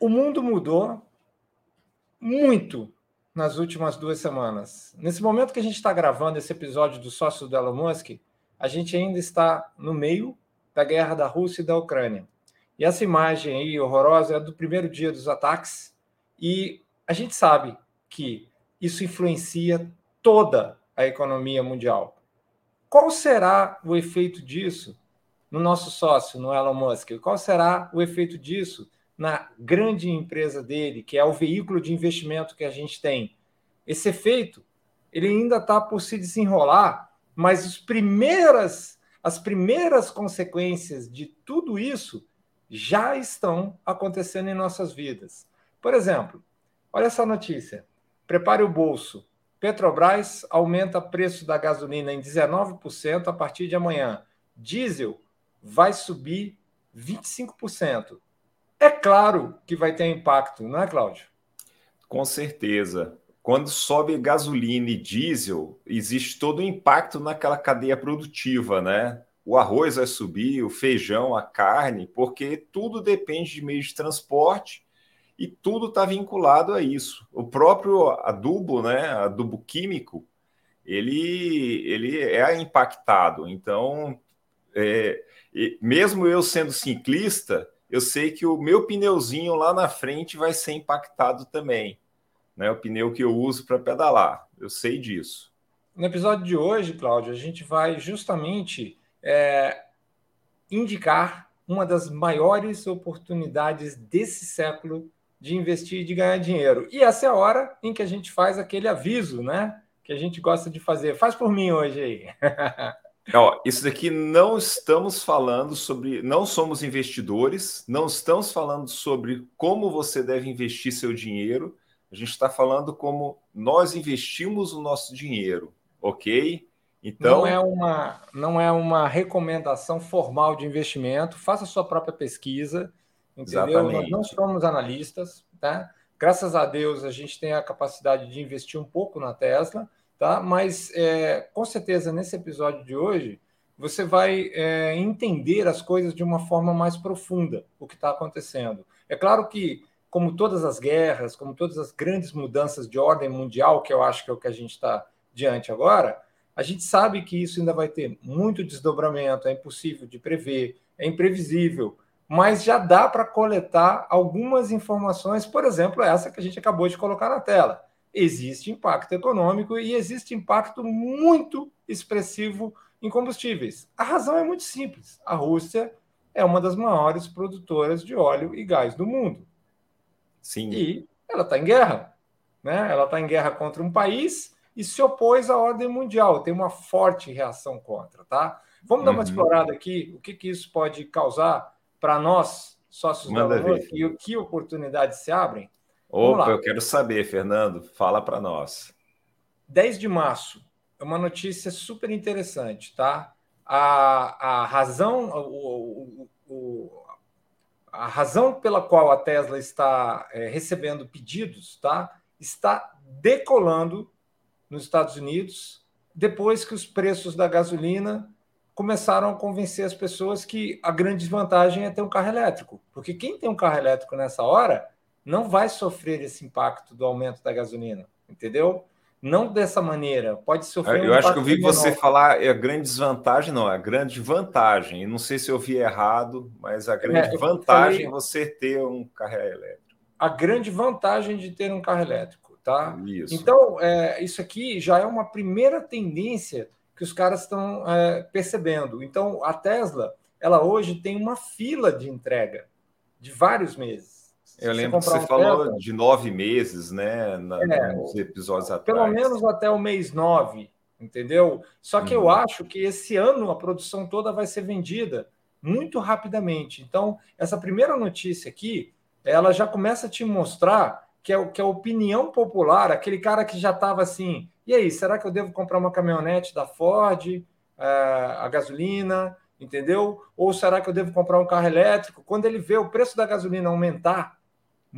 O mundo mudou muito nas últimas duas semanas. Nesse momento que a gente está gravando esse episódio do sócio do Elon Musk, a gente ainda está no meio da guerra da Rússia e da Ucrânia. E essa imagem aí horrorosa é do primeiro dia dos ataques, e a gente sabe que isso influencia toda a economia mundial. Qual será o efeito disso no nosso sócio, no Elon Musk? Qual será o efeito disso na grande empresa dele, que é o veículo de investimento que a gente tem. Esse efeito, ele ainda está por se desenrolar, mas as primeiras, as primeiras consequências de tudo isso já estão acontecendo em nossas vidas. Por exemplo, olha essa notícia. Prepare o bolso. Petrobras aumenta preço da gasolina em 19% a partir de amanhã. Diesel vai subir 25%. É claro que vai ter impacto, não é, Cláudio? Com certeza. Quando sobe gasolina e diesel, existe todo o impacto naquela cadeia produtiva, né? O arroz vai subir, o feijão, a carne, porque tudo depende de meio de transporte e tudo está vinculado a isso. O próprio adubo, né, adubo químico, ele, ele é impactado. Então, é, mesmo eu sendo ciclista, eu sei que o meu pneuzinho lá na frente vai ser impactado também. Né? O pneu que eu uso para pedalar. Eu sei disso. No episódio de hoje, Cláudio, a gente vai justamente é, indicar uma das maiores oportunidades desse século de investir e de ganhar dinheiro. E essa é a hora em que a gente faz aquele aviso, né? Que a gente gosta de fazer. Faz por mim hoje aí. Ó, isso daqui não estamos falando sobre, não somos investidores, não estamos falando sobre como você deve investir seu dinheiro. A gente está falando como nós investimos o nosso dinheiro, ok? Então não é uma não é uma recomendação formal de investimento. Faça sua própria pesquisa, entendeu? Exatamente. Nós não somos analistas, tá? Graças a Deus a gente tem a capacidade de investir um pouco na Tesla tá? Mas é, com certeza nesse episódio de hoje você vai é, entender as coisas de uma forma mais profunda, o que está acontecendo. É claro que, como todas as guerras, como todas as grandes mudanças de ordem mundial, que eu acho que é o que a gente está diante agora, a gente sabe que isso ainda vai ter muito desdobramento, é impossível de prever, é imprevisível, mas já dá para coletar algumas informações, por exemplo, essa que a gente acabou de colocar na tela existe impacto econômico e existe impacto muito expressivo em combustíveis. A razão é muito simples: a Rússia é uma das maiores produtoras de óleo e gás do mundo. Sim. E ela está em guerra. Né? Ela está em guerra contra um país e se opôs à ordem mundial. Tem uma forte reação contra. Tá? Vamos uhum. dar uma uhum. explorada aqui, o que, que isso pode causar para nós, sócios Manda da Lula, e que oportunidades se abrem? Opa, eu quero saber, Fernando. Fala para nós. 10 de março é uma notícia super interessante, tá? A, a razão, o, o, o, a razão pela qual a Tesla está é, recebendo pedidos, tá? Está decolando nos Estados Unidos depois que os preços da gasolina começaram a convencer as pessoas que a grande desvantagem é ter um carro elétrico, porque quem tem um carro elétrico nessa hora não vai sofrer esse impacto do aumento da gasolina, entendeu? Não dessa maneira, pode sofrer. Eu um acho que eu vi menor. você falar é a grande desvantagem, não, é a grande vantagem. Não sei se eu vi errado, mas a grande é, vantagem é você ter um carro elétrico. A grande vantagem de ter um carro elétrico, tá? Isso. Então, é, isso aqui já é uma primeira tendência que os caras estão é, percebendo. Então, a Tesla, ela hoje tem uma fila de entrega de vários meses. Eu lembro que você falou de nove meses, né? Na, é, nos episódios atrás. Pelo menos até o mês nove, entendeu? Só que uhum. eu acho que esse ano a produção toda vai ser vendida muito rapidamente. Então, essa primeira notícia aqui, ela já começa a te mostrar que é, que é a opinião popular, aquele cara que já estava assim, e aí, será que eu devo comprar uma caminhonete da Ford, é, a gasolina, entendeu? Ou será que eu devo comprar um carro elétrico? Quando ele vê o preço da gasolina aumentar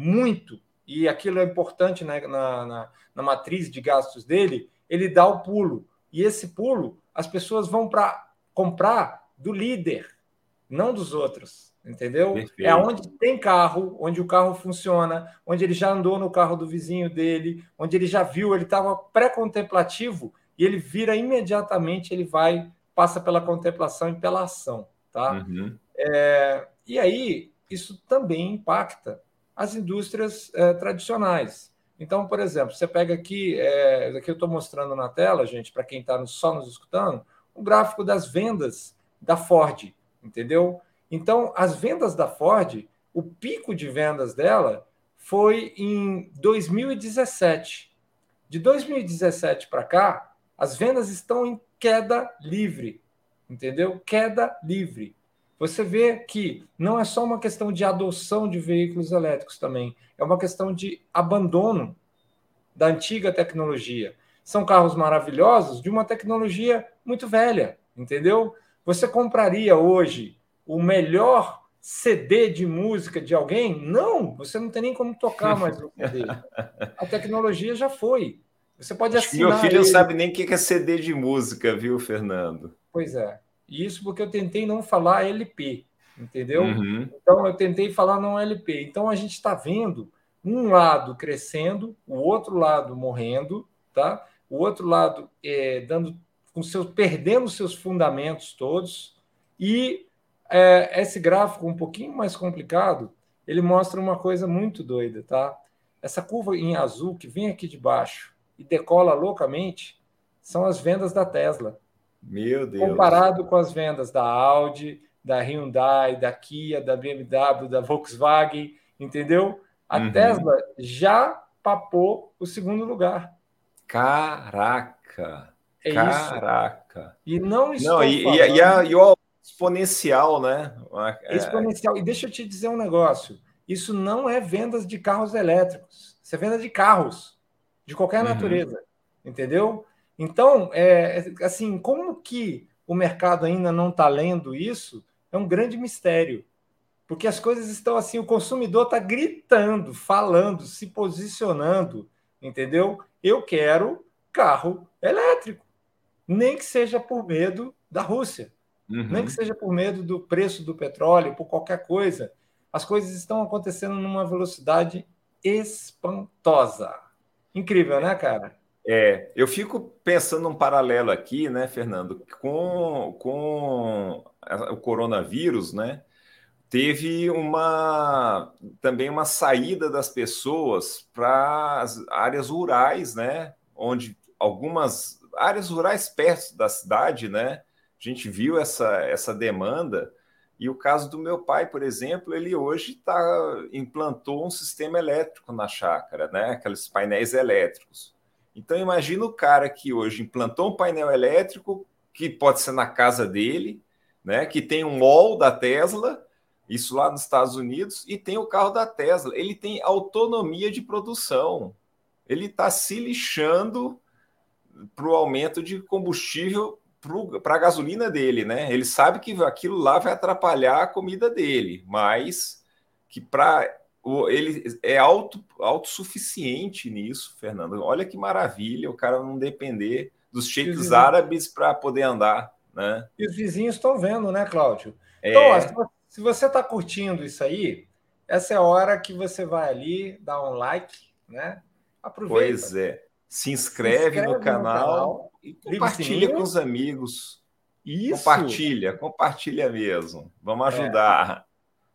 muito, e aquilo é importante né, na, na, na matriz de gastos dele, ele dá o pulo. E esse pulo, as pessoas vão para comprar do líder, não dos outros. entendeu? É Perfeito. É onde tem carro, onde o carro funciona, onde ele já andou no carro do vizinho dele, onde ele já viu, ele estava pré-contemplativo e ele vira imediatamente, ele vai, passa pela contemplação e pela ação, tá? Uhum. É, e aí, isso também impacta as indústrias é, tradicionais. Então, por exemplo, você pega aqui, é, aqui eu estou mostrando na tela, gente, para quem está só nos escutando, o gráfico das vendas da Ford, entendeu? Então, as vendas da Ford, o pico de vendas dela foi em 2017. De 2017 para cá, as vendas estão em queda livre, entendeu? Queda livre. Você vê que não é só uma questão de adoção de veículos elétricos também, é uma questão de abandono da antiga tecnologia. São carros maravilhosos de uma tecnologia muito velha, entendeu? Você compraria hoje o melhor CD de música de alguém? Não, você não tem nem como tocar mais o CD. A tecnologia já foi. Você pode assinar. Meu filho ele... não sabe nem o que é CD de música, viu, Fernando? Pois é. Isso porque eu tentei não falar LP, entendeu? Uhum. Então eu tentei falar não LP. Então a gente está vendo um lado crescendo, o outro lado morrendo, tá? O outro lado é, dando com seus perdendo seus fundamentos todos e é, esse gráfico um pouquinho mais complicado, ele mostra uma coisa muito doida, tá? Essa curva em azul que vem aqui de baixo e decola loucamente são as vendas da Tesla. Meu Deus. Comparado com as vendas da Audi, da Hyundai, da Kia, da BMW, da Volkswagen, entendeu? A uhum. Tesla já papou o segundo lugar. Caraca! É Caraca! Isso. E não estou não, e, falando... e, a, e o exponencial, né? É... Exponencial. E deixa eu te dizer um negócio. Isso não é vendas de carros elétricos. Isso é venda de carros de qualquer uhum. natureza, entendeu? Então, é, assim, como que o mercado ainda não está lendo isso é um grande mistério. Porque as coisas estão assim, o consumidor está gritando, falando, se posicionando, entendeu? Eu quero carro elétrico, nem que seja por medo da Rússia, uhum. nem que seja por medo do preço do petróleo, por qualquer coisa. As coisas estão acontecendo numa velocidade espantosa. Incrível, né, cara? É, eu fico pensando um paralelo aqui, né, Fernando, com, com o coronavírus, né? Teve uma também uma saída das pessoas para as áreas rurais, né? Onde algumas áreas rurais perto da cidade, né? A gente viu essa, essa demanda. E o caso do meu pai, por exemplo, ele hoje tá, implantou um sistema elétrico na chácara, né? Aqueles painéis elétricos. Então, imagina o cara que hoje implantou um painel elétrico, que pode ser na casa dele, né? Que tem um mall da Tesla, isso lá nos Estados Unidos, e tem o carro da Tesla. Ele tem autonomia de produção. Ele está se lixando para o aumento de combustível para a gasolina dele, né? Ele sabe que aquilo lá vai atrapalhar a comida dele, mas que para ele é auto, autossuficiente nisso, Fernando. Olha que maravilha o cara não depender dos sheiks árabes para poder andar, né? E os vizinhos estão vendo, né, Cláudio? É... Então, ó, se você está curtindo isso aí, essa é a hora que você vai ali, dá um like, né? Aproveita. Pois é. Se inscreve, Se inscreve no, canal no, canal e compartilha com os amigos. Isso. Compartilha, compartilha mesmo. Vamos é. ajudar. É.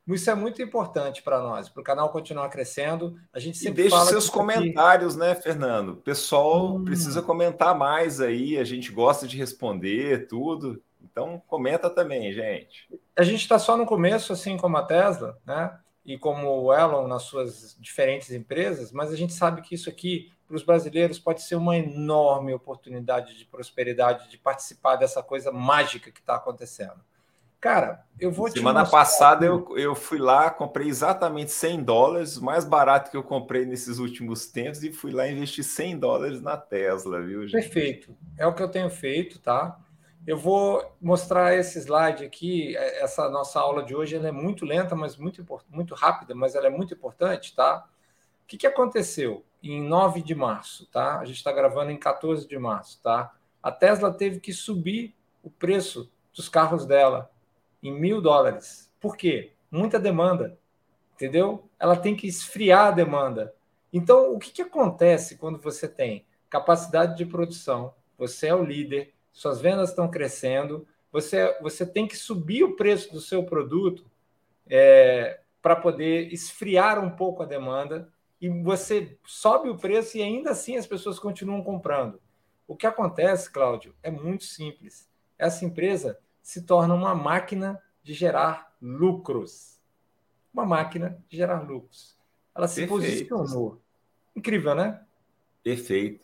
Isso é muito importante para nós, para o canal continuar crescendo. A gente sempre e deixe seus comentários, aqui... né, Fernando? O pessoal hum. precisa comentar mais aí. A gente gosta de responder tudo. Então, comenta também, gente. A gente está só no começo, assim como a Tesla, né? E como o Elon nas suas diferentes empresas, mas a gente sabe que isso aqui, para os brasileiros, pode ser uma enorme oportunidade de prosperidade, de participar dessa coisa mágica que está acontecendo. Cara, eu vou Semana passada eu, eu fui lá, comprei exatamente 100 dólares, mais barato que eu comprei nesses últimos tempos, e fui lá investir 100 dólares na Tesla, viu, gente? Perfeito. É o que eu tenho feito, tá? Eu vou mostrar esse slide aqui. É, essa nossa aula de hoje é muito lenta, mas muito, muito rápida, mas ela é muito importante, tá? O que, que aconteceu em 9 de março, tá? A gente está gravando em 14 de março, tá? A Tesla teve que subir o preço dos carros dela em mil dólares. Por quê? muita demanda, entendeu? Ela tem que esfriar a demanda. Então, o que, que acontece quando você tem capacidade de produção, você é o líder, suas vendas estão crescendo, você, você tem que subir o preço do seu produto é, para poder esfriar um pouco a demanda e você sobe o preço e ainda assim as pessoas continuam comprando. O que acontece, Cláudio, é muito simples. Essa empresa se torna uma máquina de gerar lucros. Uma máquina de gerar lucros. Ela se Perfeito. posicionou. Incrível, né? Perfeito.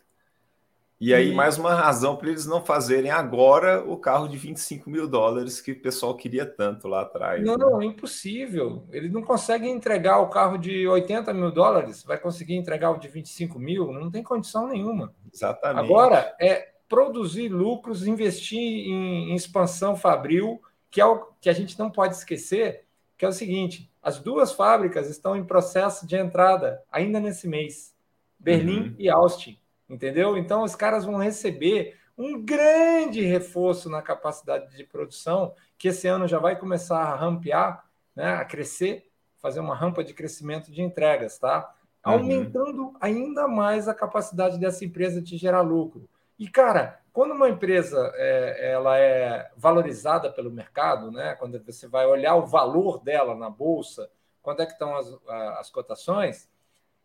E aí, mais uma razão para eles não fazerem agora o carro de 25 mil dólares que o pessoal queria tanto lá atrás. Não, né? não, é impossível. Eles não conseguem entregar o carro de 80 mil dólares, vai conseguir entregar o de 25 mil? Não tem condição nenhuma. Exatamente. Agora, é produzir lucros, investir em, em expansão fabril, que é o que a gente não pode esquecer, que é o seguinte: as duas fábricas estão em processo de entrada ainda nesse mês, Berlim uhum. e Austin entendeu? Então, os caras vão receber um grande reforço na capacidade de produção, que esse ano já vai começar a rampear, né, a crescer, fazer uma rampa de crescimento de entregas, tá? Uhum. Aumentando ainda mais a capacidade dessa empresa de gerar lucro. E, cara, quando uma empresa é, ela é valorizada pelo mercado, né, quando você vai olhar o valor dela na bolsa, quando é que estão as, as cotações,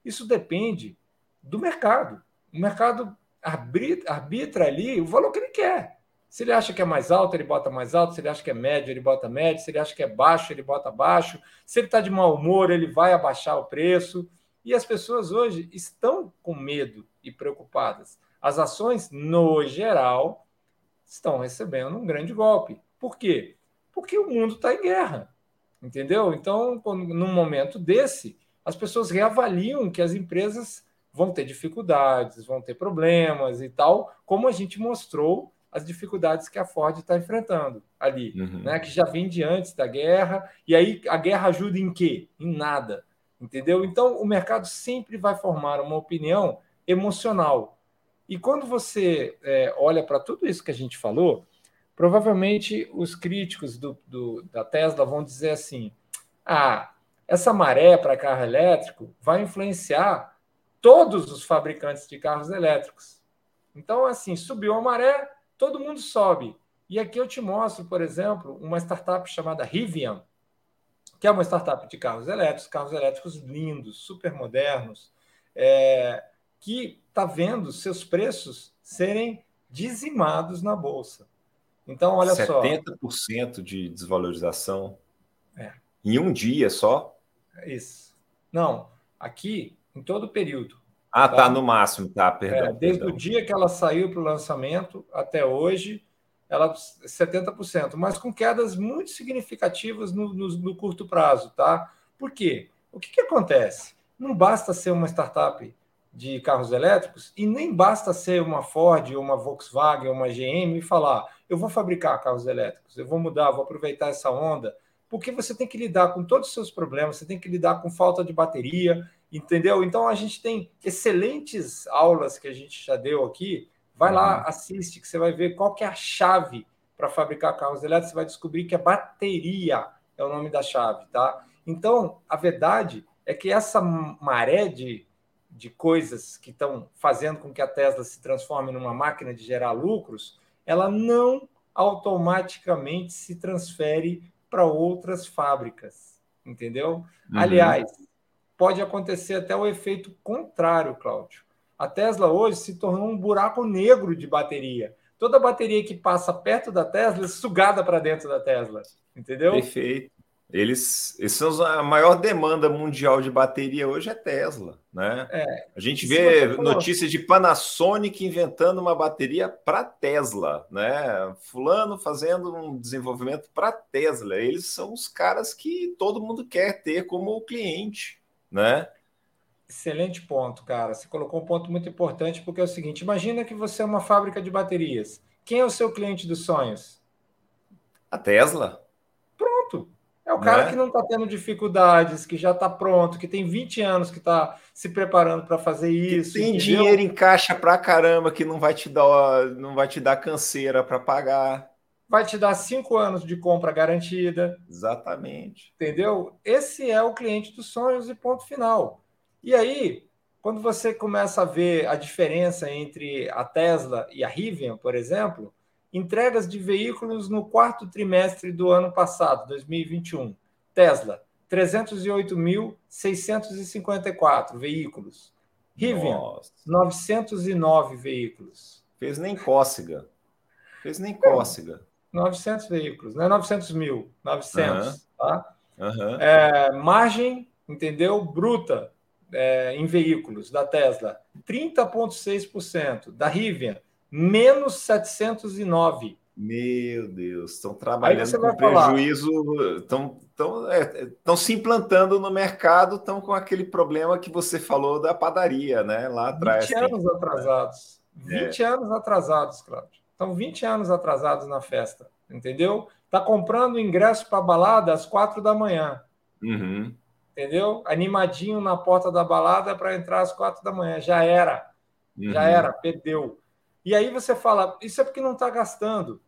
isso depende do mercado. O mercado arbitra, arbitra ali o valor que ele quer. Se ele acha que é mais alto, ele bota mais alto. Se ele acha que é médio, ele bota médio. Se ele acha que é baixo, ele bota baixo. Se ele está de mau humor, ele vai abaixar o preço. E as pessoas hoje estão com medo e preocupadas. As ações, no geral, estão recebendo um grande golpe. Por quê? Porque o mundo está em guerra. Entendeu? Então, num momento desse, as pessoas reavaliam que as empresas vão ter dificuldades, vão ter problemas e tal, como a gente mostrou as dificuldades que a Ford está enfrentando ali, uhum. né? Que já vem de antes da guerra, e aí a guerra ajuda em quê? Em nada, entendeu? Então o mercado sempre vai formar uma opinião emocional. E quando você é, olha para tudo isso que a gente falou, provavelmente os críticos do, do, da Tesla vão dizer assim: ah, essa maré para carro elétrico vai influenciar todos os fabricantes de carros elétricos. Então, assim, subiu a maré, todo mundo sobe. E aqui eu te mostro, por exemplo, uma startup chamada Rivian, que é uma startup de carros elétricos, carros elétricos lindos, super modernos, é, que está vendo seus preços serem dizimados na bolsa. Então, olha 70% só. 70% de desvalorização é. em um dia só? É isso. Não, aqui em todo o período. Ah, tá, tá no máximo, tá, perdão. É, desde perdão. o dia que ela saiu para o lançamento até hoje, ela 70%, mas com quedas muito significativas no, no, no curto prazo, tá? Por quê? O que, que acontece? Não basta ser uma startup de carros elétricos e nem basta ser uma Ford, uma Volkswagen, uma GM e falar: eu vou fabricar carros elétricos, eu vou mudar, vou aproveitar essa onda, porque você tem que lidar com todos os seus problemas, você tem que lidar com falta de bateria, Entendeu? Então a gente tem excelentes aulas que a gente já deu aqui. Vai lá, uhum. assiste, que você vai ver qual que é a chave para fabricar carros elétricos. Você vai descobrir que a bateria é o nome da chave, tá? Então, a verdade é que essa maré de, de coisas que estão fazendo com que a Tesla se transforme numa máquina de gerar lucros, ela não automaticamente se transfere para outras fábricas, entendeu? Uhum. Aliás, pode acontecer até o efeito contrário, Cláudio. A Tesla hoje se tornou um buraco negro de bateria. Toda bateria que passa perto da Tesla é sugada para dentro da Tesla, entendeu? Perfeito. Eles, eles são a maior demanda mundial de bateria hoje é Tesla, né? É, a gente vê notícias de Panasonic inventando uma bateria para Tesla, né? Fulano fazendo um desenvolvimento para Tesla. Eles são os caras que todo mundo quer ter como cliente né? Excelente ponto, cara. Você colocou um ponto muito importante, porque é o seguinte: imagina que você é uma fábrica de baterias. Quem é o seu cliente dos sonhos? A Tesla. É o cara né? que não está tendo dificuldades, que já está pronto, que tem 20 anos que está se preparando para fazer isso. Que tem entendeu? dinheiro em caixa pra caramba que não vai te dar, não vai te dar canseira para pagar. vai te dar cinco anos de compra garantida. Exatamente. Entendeu? Esse é o cliente dos sonhos e ponto final. E aí, quando você começa a ver a diferença entre a Tesla e a Rivian, por exemplo, entregas de veículos no quarto trimestre do ano passado, 2021. Tesla, 308.654 veículos. Rivian, Nossa. 909 veículos. Fez nem cócega. Fez nem cócega. 900 veículos, não é 900 mil, 900, uhum. tá? Uhum. É, margem, entendeu? Bruta é, em veículos da Tesla, 30,6%. Da Rivian, menos 709. Meu Deus, estão trabalhando com prejuízo, estão, estão, é, estão se implantando no mercado, estão com aquele problema que você falou da padaria, né? Lá atrás. 20 anos tem... atrasados. 20 é. anos atrasados, Cláudio. Estão 20 anos atrasados na festa, entendeu? Está comprando ingresso para balada às quatro da manhã. Uhum. Entendeu? Animadinho na porta da balada para entrar às quatro da manhã. Já era. Uhum. Já era, perdeu. E aí você fala, isso é porque não está gastando.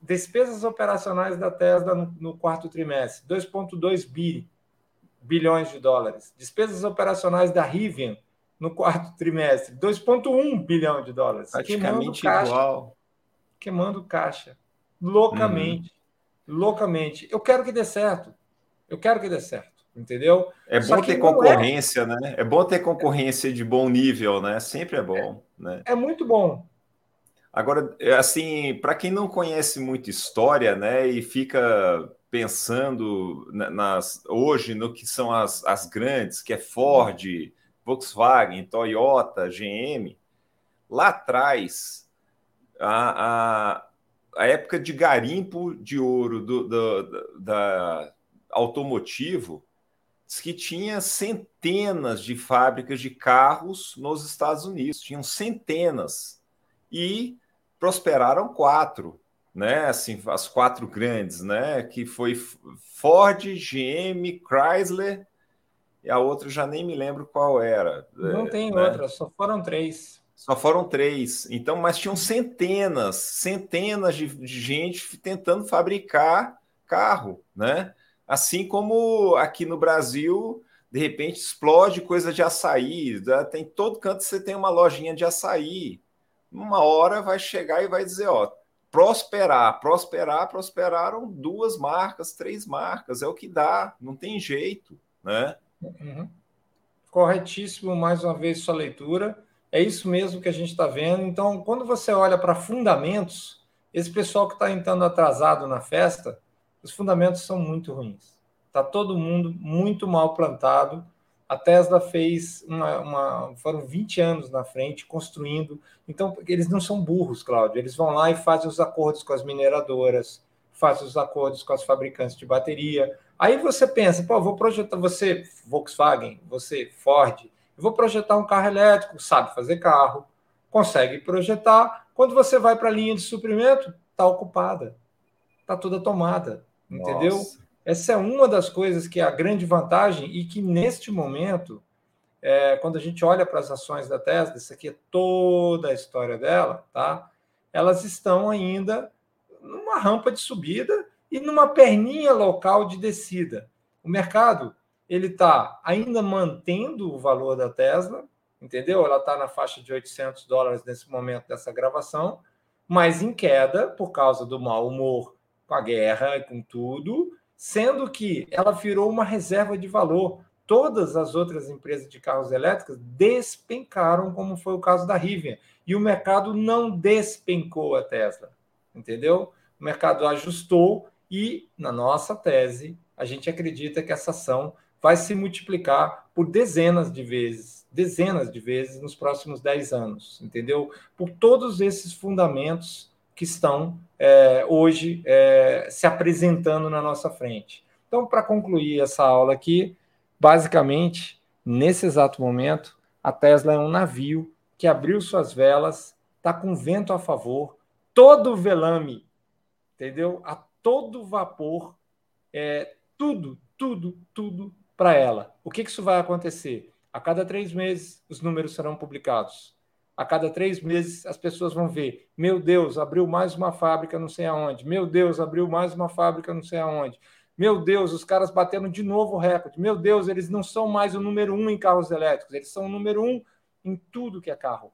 Despesas operacionais da Tesla no, no quarto trimestre, 2,2 bi, bilhões de dólares. Despesas operacionais da Rivian no quarto trimestre, 2,1 bilhão de dólares. Praticamente caixa, igual. Queimando caixa. Loucamente. Uhum. Loucamente. Eu quero que dê certo. Eu quero que dê certo. Entendeu? É bom ter é. concorrência, é... né? É bom ter concorrência de bom nível, né? Sempre é bom. É, né? é muito bom. Agora, é assim, para quem não conhece muito história, né, e fica pensando nas, hoje no que são as, as grandes, que é Ford, Volkswagen, Toyota, GM, lá atrás, a, a, a época de garimpo de ouro do, do, da automotivo, diz que tinha centenas de fábricas de carros nos Estados Unidos, tinham centenas. E prosperaram quatro, né? Assim, as quatro grandes, né? Que foi Ford, GM, Chrysler e a outra já nem me lembro qual era. Não tem né? outra, só foram três. Só foram três. Então, mas tinham centenas, centenas de, de gente tentando fabricar carro, né? Assim como aqui no Brasil, de repente explode coisa de açaí. Né? Tem todo canto você tem uma lojinha de açaí uma hora vai chegar e vai dizer, ó, prosperar, prosperar, prosperaram duas marcas, três marcas, é o que dá, não tem jeito, né? Uhum. Corretíssimo, mais uma vez, sua leitura. É isso mesmo que a gente está vendo. Então, quando você olha para fundamentos, esse pessoal que está entrando atrasado na festa, os fundamentos são muito ruins. Está todo mundo muito mal plantado a Tesla fez uma, uma, Foram 20 anos na frente construindo. Então, eles não são burros, Cláudio. Eles vão lá e fazem os acordos com as mineradoras, fazem os acordos com as fabricantes de bateria. Aí você pensa, pô, vou projetar você, Volkswagen, você, Ford, eu vou projetar um carro elétrico, sabe fazer carro, consegue projetar. Quando você vai para a linha de suprimento, está ocupada, está toda tomada, entendeu? Nossa. Essa é uma das coisas que é a grande vantagem e que, neste momento, é, quando a gente olha para as ações da Tesla, isso aqui é toda a história dela, tá? Elas estão ainda numa rampa de subida e numa perninha local de descida. O mercado ele está ainda mantendo o valor da Tesla, entendeu? Ela está na faixa de 800 dólares nesse momento dessa gravação, mas em queda por causa do mau humor com a guerra e com tudo, sendo que ela virou uma reserva de valor. Todas as outras empresas de carros elétricos despencaram, como foi o caso da Rivian, e o mercado não despencou a Tesla, entendeu? O mercado ajustou e, na nossa tese, a gente acredita que essa ação vai se multiplicar por dezenas de vezes, dezenas de vezes nos próximos 10 anos, entendeu? Por todos esses fundamentos que estão é, hoje é, se apresentando na nossa frente. Então, para concluir essa aula aqui, basicamente, nesse exato momento, a Tesla é um navio que abriu suas velas, está com vento a favor, todo velame, entendeu? A todo vapor, é, tudo, tudo, tudo para ela. O que, que isso vai acontecer? A cada três meses, os números serão publicados. A cada três meses as pessoas vão ver: meu Deus, abriu mais uma fábrica não sei aonde. Meu Deus, abriu mais uma fábrica não sei aonde. Meu Deus, os caras batendo de novo o recorde. Meu Deus, eles não são mais o número um em carros elétricos, eles são o número um em tudo que é carro.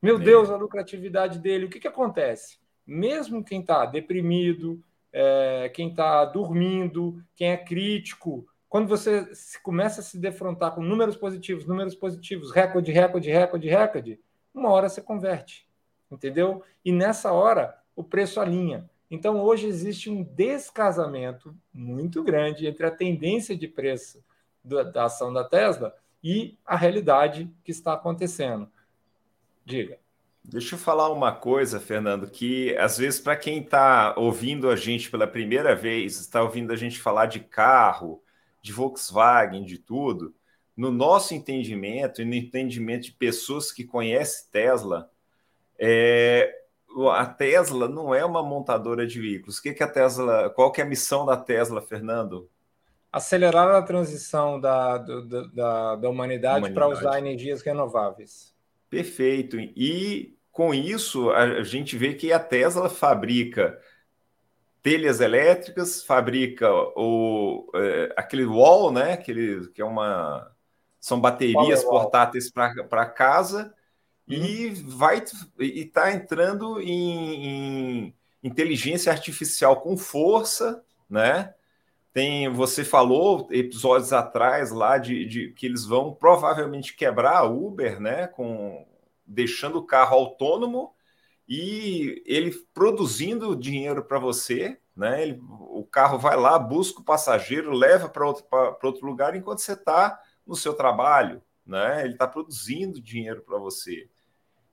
Meu Deus, a lucratividade dele. O que, que acontece? Mesmo quem está deprimido, é, quem está dormindo, quem é crítico, quando você começa a se defrontar com números positivos, números positivos, recorde, recorde, recorde, recorde, uma hora você converte, entendeu? E nessa hora o preço alinha. Então hoje existe um descasamento muito grande entre a tendência de preço da ação da Tesla e a realidade que está acontecendo. Diga. Deixa eu falar uma coisa, Fernando, que às vezes para quem está ouvindo a gente pela primeira vez, está ouvindo a gente falar de carro, de Volkswagen, de tudo, no nosso entendimento e no entendimento de pessoas que conhecem Tesla, é, a Tesla não é uma montadora de veículos. O que, que a Tesla, qual que é a missão da Tesla, Fernando? Acelerar a transição da, do, da, da humanidade, humanidade. para usar energias renováveis. Perfeito. E com isso, a gente vê que a Tesla fabrica telhas elétricas, fabrica o, é, aquele wall, né? Aquele, que é uma. São baterias portáteis para casa uhum. e vai e está entrando em, em, inteligência artificial com força, né? Tem, você falou episódios atrás lá de, de, que eles vão provavelmente quebrar a Uber, né? Com deixando o carro autônomo e ele produzindo dinheiro para você, né? Ele, o carro vai lá, busca o passageiro, leva para outro, outro lugar enquanto você está no seu trabalho, né? Ele está produzindo dinheiro para você.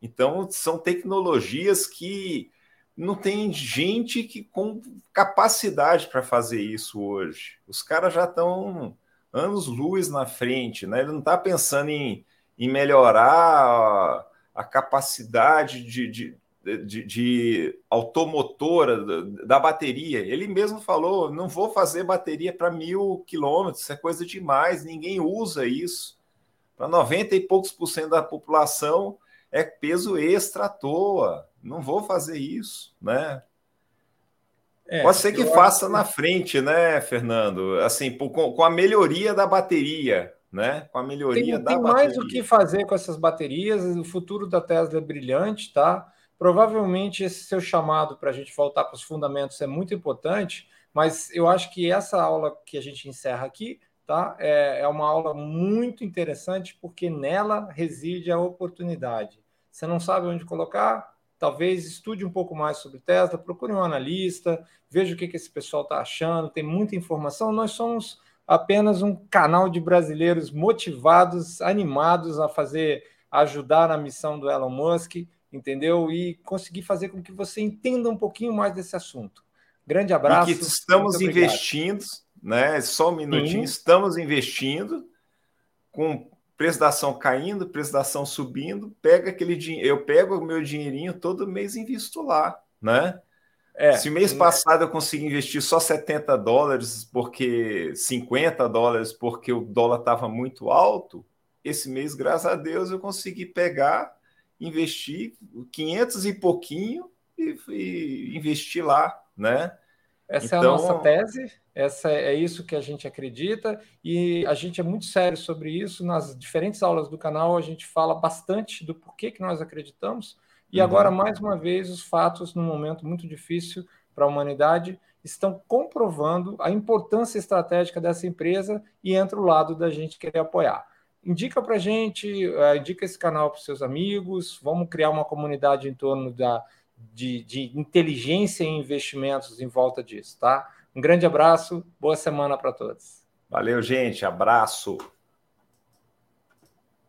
Então são tecnologias que não tem gente que com capacidade para fazer isso hoje. Os caras já estão anos luz na frente, né? Ele não está pensando em, em melhorar a capacidade de, de, de, de automotora da bateria. Ele mesmo falou: não vou fazer bateria para mil quilômetros, é coisa demais, ninguém usa isso. Para 90 e poucos por cento da população é peso extra à toa não vou fazer isso, né? É, Pode ser que faça na frente, né, Fernando? Assim, com, com, a melhoria da bateria, né? Com a melhoria tem, da tem bateria. mais o que fazer com essas baterias. O futuro da Tesla é brilhante, tá? Provavelmente esse seu chamado para a gente voltar para os fundamentos é muito importante, mas eu acho que essa aula que a gente encerra aqui, tá? É, é uma aula muito interessante porque nela reside a oportunidade. Você não sabe onde colocar? talvez estude um pouco mais sobre Tesla, procure um analista, veja o que, que esse pessoal está achando, tem muita informação. Nós somos apenas um canal de brasileiros motivados, animados a fazer, ajudar na missão do Elon Musk, entendeu? E conseguir fazer com que você entenda um pouquinho mais desse assunto. Grande abraço. E que estamos investindo, né? Só um minutinho, Sim. estamos investindo com preço da ação caindo, preço da ação subindo, pega aquele dinheiro, eu pego o meu dinheirinho todo mês e invisto lá, né? É, Se mês passado eu consegui investir só 70 dólares, porque 50 dólares, porque o dólar estava muito alto, esse mês, graças a Deus, eu consegui pegar, investir 500 e pouquinho e, e investir lá, né? Essa então, é a nossa então tese, essa é isso que a gente acredita e a gente é muito sério sobre isso. Nas diferentes aulas do canal a gente fala bastante do porquê que nós acreditamos. E uhum. agora, mais uma vez, os fatos, num momento muito difícil para a humanidade, estão comprovando a importância estratégica dessa empresa e entra o lado da gente querer apoiar. Indica para a gente, uh, indica esse canal para seus amigos, vamos criar uma comunidade em torno da, de, de inteligência e investimentos em volta disso, tá? Um grande abraço, boa semana para todos. Valeu, gente. Abraço.